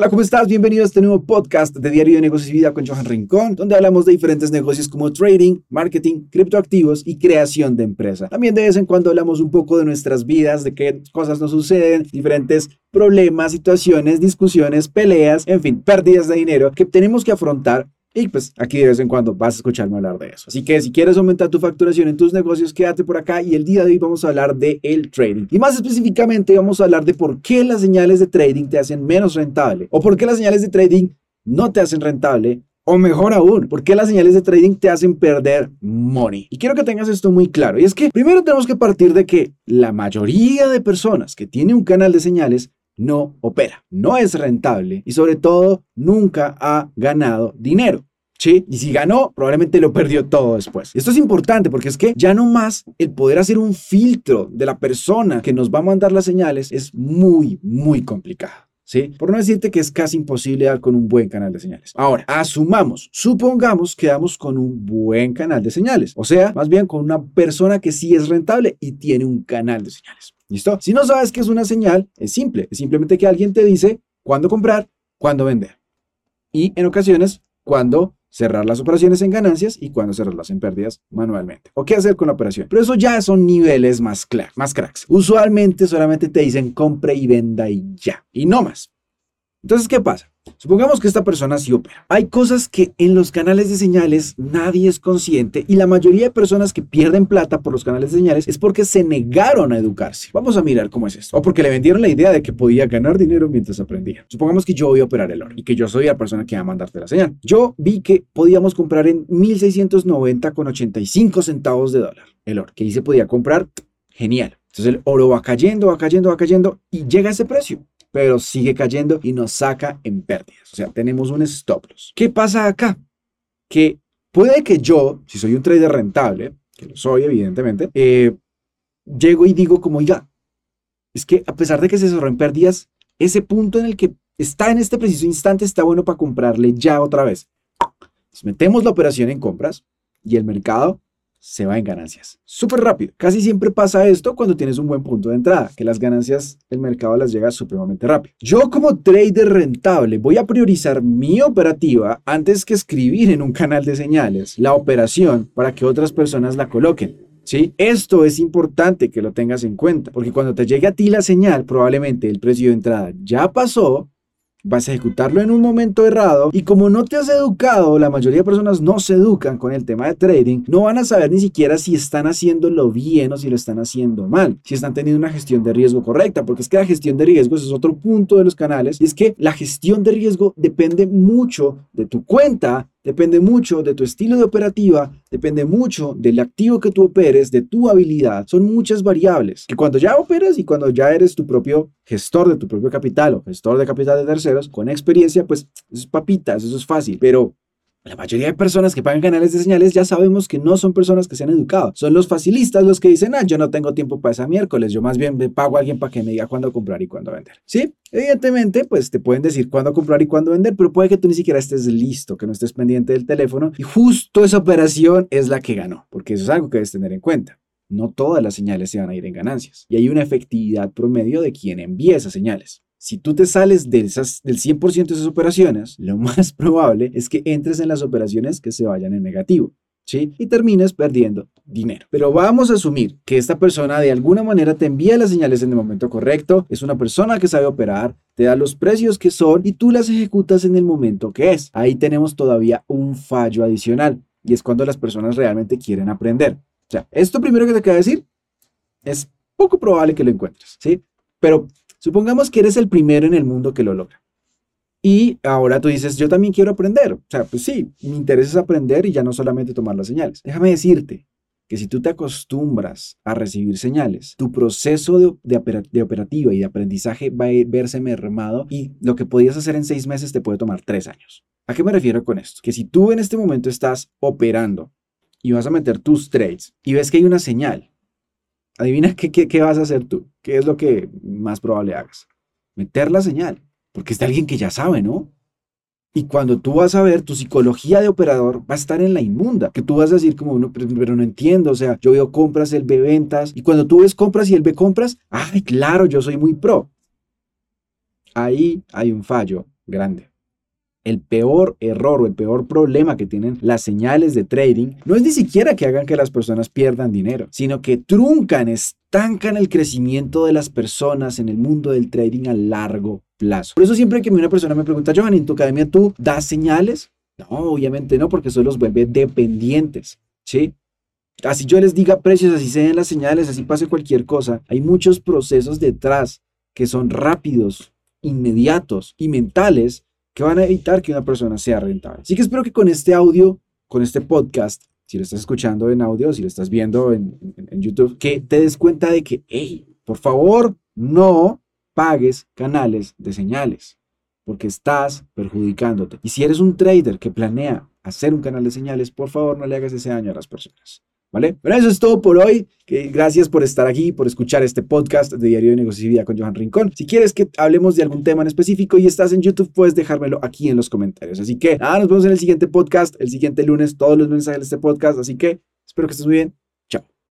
Hola, ¿cómo estás? Bienvenido a este nuevo podcast de Diario de Negocios y Vida con Johan Rincón, donde hablamos de diferentes negocios como trading, marketing, criptoactivos y creación de empresa. También de vez en cuando hablamos un poco de nuestras vidas, de qué cosas nos suceden, diferentes problemas, situaciones, discusiones, peleas, en fin, pérdidas de dinero que tenemos que afrontar y pues aquí de vez en cuando vas a escucharme hablar de eso. Así que si quieres aumentar tu facturación en tus negocios, quédate por acá y el día de hoy vamos a hablar de el trading. Y más específicamente vamos a hablar de por qué las señales de trading te hacen menos rentable o por qué las señales de trading no te hacen rentable o mejor aún, ¿por qué las señales de trading te hacen perder money? Y quiero que tengas esto muy claro. Y es que primero tenemos que partir de que la mayoría de personas que tiene un canal de señales no opera, no es rentable y sobre todo nunca ha ganado dinero. ¿sí? Y si ganó, probablemente lo perdió todo después. Esto es importante porque es que ya no más el poder hacer un filtro de la persona que nos va a mandar las señales es muy, muy complicado. ¿Sí? Por no decirte que es casi imposible dar con un buen canal de señales. Ahora, asumamos, supongamos que damos con un buen canal de señales, o sea, más bien con una persona que sí es rentable y tiene un canal de señales. ¿Listo? Si no sabes qué es una señal, es simple, es simplemente que alguien te dice cuándo comprar, cuándo vender. Y en ocasiones, cuándo cerrar las operaciones en ganancias y cuando cerrarlas en pérdidas manualmente. O qué hacer con la operación. Pero eso ya son niveles más, más cracks. Usualmente solamente te dicen compre y venda y ya. Y no más. Entonces, ¿qué pasa? Supongamos que esta persona sí opera. Hay cosas que en los canales de señales nadie es consciente y la mayoría de personas que pierden plata por los canales de señales es porque se negaron a educarse. Vamos a mirar cómo es esto. O porque le vendieron la idea de que podía ganar dinero mientras aprendía. Supongamos que yo voy a operar el oro y que yo soy la persona que va a mandarte la señal. Yo vi que podíamos comprar en 1690 con 85 centavos de dólar el oro. Que ahí se podía comprar. Genial. Entonces el oro va cayendo, va cayendo, va cayendo y llega a ese precio pero sigue cayendo y nos saca en pérdidas. O sea, tenemos un stop loss. ¿Qué pasa acá? Que puede que yo, si soy un trader rentable, que lo soy evidentemente, eh, llego y digo como, ya, es que a pesar de que se cerró en pérdidas, ese punto en el que está en este preciso instante está bueno para comprarle ya otra vez. metemos la operación en compras y el mercado se va en ganancias. Súper rápido. Casi siempre pasa esto cuando tienes un buen punto de entrada, que las ganancias el mercado las llega supremamente rápido. Yo como trader rentable voy a priorizar mi operativa antes que escribir en un canal de señales la operación para que otras personas la coloquen. ¿Sí? Esto es importante que lo tengas en cuenta, porque cuando te llegue a ti la señal, probablemente el precio de entrada ya pasó vas a ejecutarlo en un momento errado y como no te has educado, la mayoría de personas no se educan con el tema de trading, no van a saber ni siquiera si están haciéndolo bien o si lo están haciendo mal, si están teniendo una gestión de riesgo correcta, porque es que la gestión de riesgos es otro punto de los canales y es que la gestión de riesgo depende mucho de tu cuenta, Depende mucho de tu estilo de operativa, depende mucho del activo que tú operes, de tu habilidad. Son muchas variables que cuando ya operas y cuando ya eres tu propio gestor de tu propio capital o gestor de capital de terceros, con experiencia, pues eso es papitas, eso es fácil. Pero la mayoría de personas que pagan canales de señales ya sabemos que no son personas que se han educado. Son los facilistas los que dicen, ah, yo no tengo tiempo para esa miércoles, yo más bien me pago a alguien para que me diga cuándo comprar y cuándo vender. Sí, evidentemente, pues te pueden decir cuándo comprar y cuándo vender, pero puede que tú ni siquiera estés listo, que no estés pendiente del teléfono y justo esa operación es la que ganó, porque eso es algo que debes tener en cuenta. No todas las señales se van a ir en ganancias y hay una efectividad promedio de quien envía esas señales. Si tú te sales de esas, del 100% de esas operaciones, lo más probable es que entres en las operaciones que se vayan en negativo. ¿Sí? Y termines perdiendo dinero. Pero vamos a asumir que esta persona de alguna manera te envía las señales en el momento correcto, es una persona que sabe operar, te da los precios que son y tú las ejecutas en el momento que es. Ahí tenemos todavía un fallo adicional y es cuando las personas realmente quieren aprender. O sea, esto primero que te acabo de decir es poco probable que lo encuentres, ¿sí? Pero Supongamos que eres el primero en el mundo que lo logra. Y ahora tú dices, yo también quiero aprender. O sea, pues sí, mi interés es aprender y ya no solamente tomar las señales. Déjame decirte que si tú te acostumbras a recibir señales, tu proceso de, operativa y de aprendizaje va a verse mermado y lo que podías hacer en seis meses te puede tomar tres años. ¿A qué me refiero con esto? Que si tú en este momento estás operando y vas a meter tus trades y ves que hay una señal adivina qué, qué, vas a hacer tú. ¿Qué es lo que más probable hagas? Meter la señal, porque es alguien que ya sabe, ¿no? Y cuando tú vas a ver, tu psicología de operador va a estar en la inmunda, que tú vas a decir como, uno, pero, pero, no entiendo, o sea, yo veo compras, él ve ventas, y cuando tú ves compras y él ve compras, ay, claro, yo soy muy pro. Ahí hay un fallo grande. El peor error o el peor problema que tienen las señales de trading no es ni siquiera que hagan que las personas pierdan dinero, sino que truncan, estancan el crecimiento de las personas en el mundo del trading a largo plazo. Por eso siempre que una persona me pregunta, Johan, ¿en tu academia tú das señales? No, obviamente no, porque eso los vuelve dependientes, ¿sí? Así yo les diga precios, así se den las señales, así pase cualquier cosa. Hay muchos procesos detrás que son rápidos, inmediatos y mentales que van a evitar que una persona sea rentable. Así que espero que con este audio, con este podcast, si lo estás escuchando en audio, si lo estás viendo en, YouTube, que te des cuenta de que, hey, por favor, no pagues canales de señales, porque estás perjudicándote. Y si eres un trader que planea hacer un canal de señales, por favor, no le hagas ese daño a las personas. ¿Vale? Pero eso es todo por hoy. gracias por estar aquí, por escuchar este podcast de Diario de Negocios y Vida con Johan Rincón. Si quieres que hablemos de algún tema en específico y estás en YouTube, puedes dejármelo aquí en los comentarios. Así que nada, nos vemos en el siguiente podcast, el siguiente lunes, todos los mensajes de este podcast. Así que espero que estés muy bien.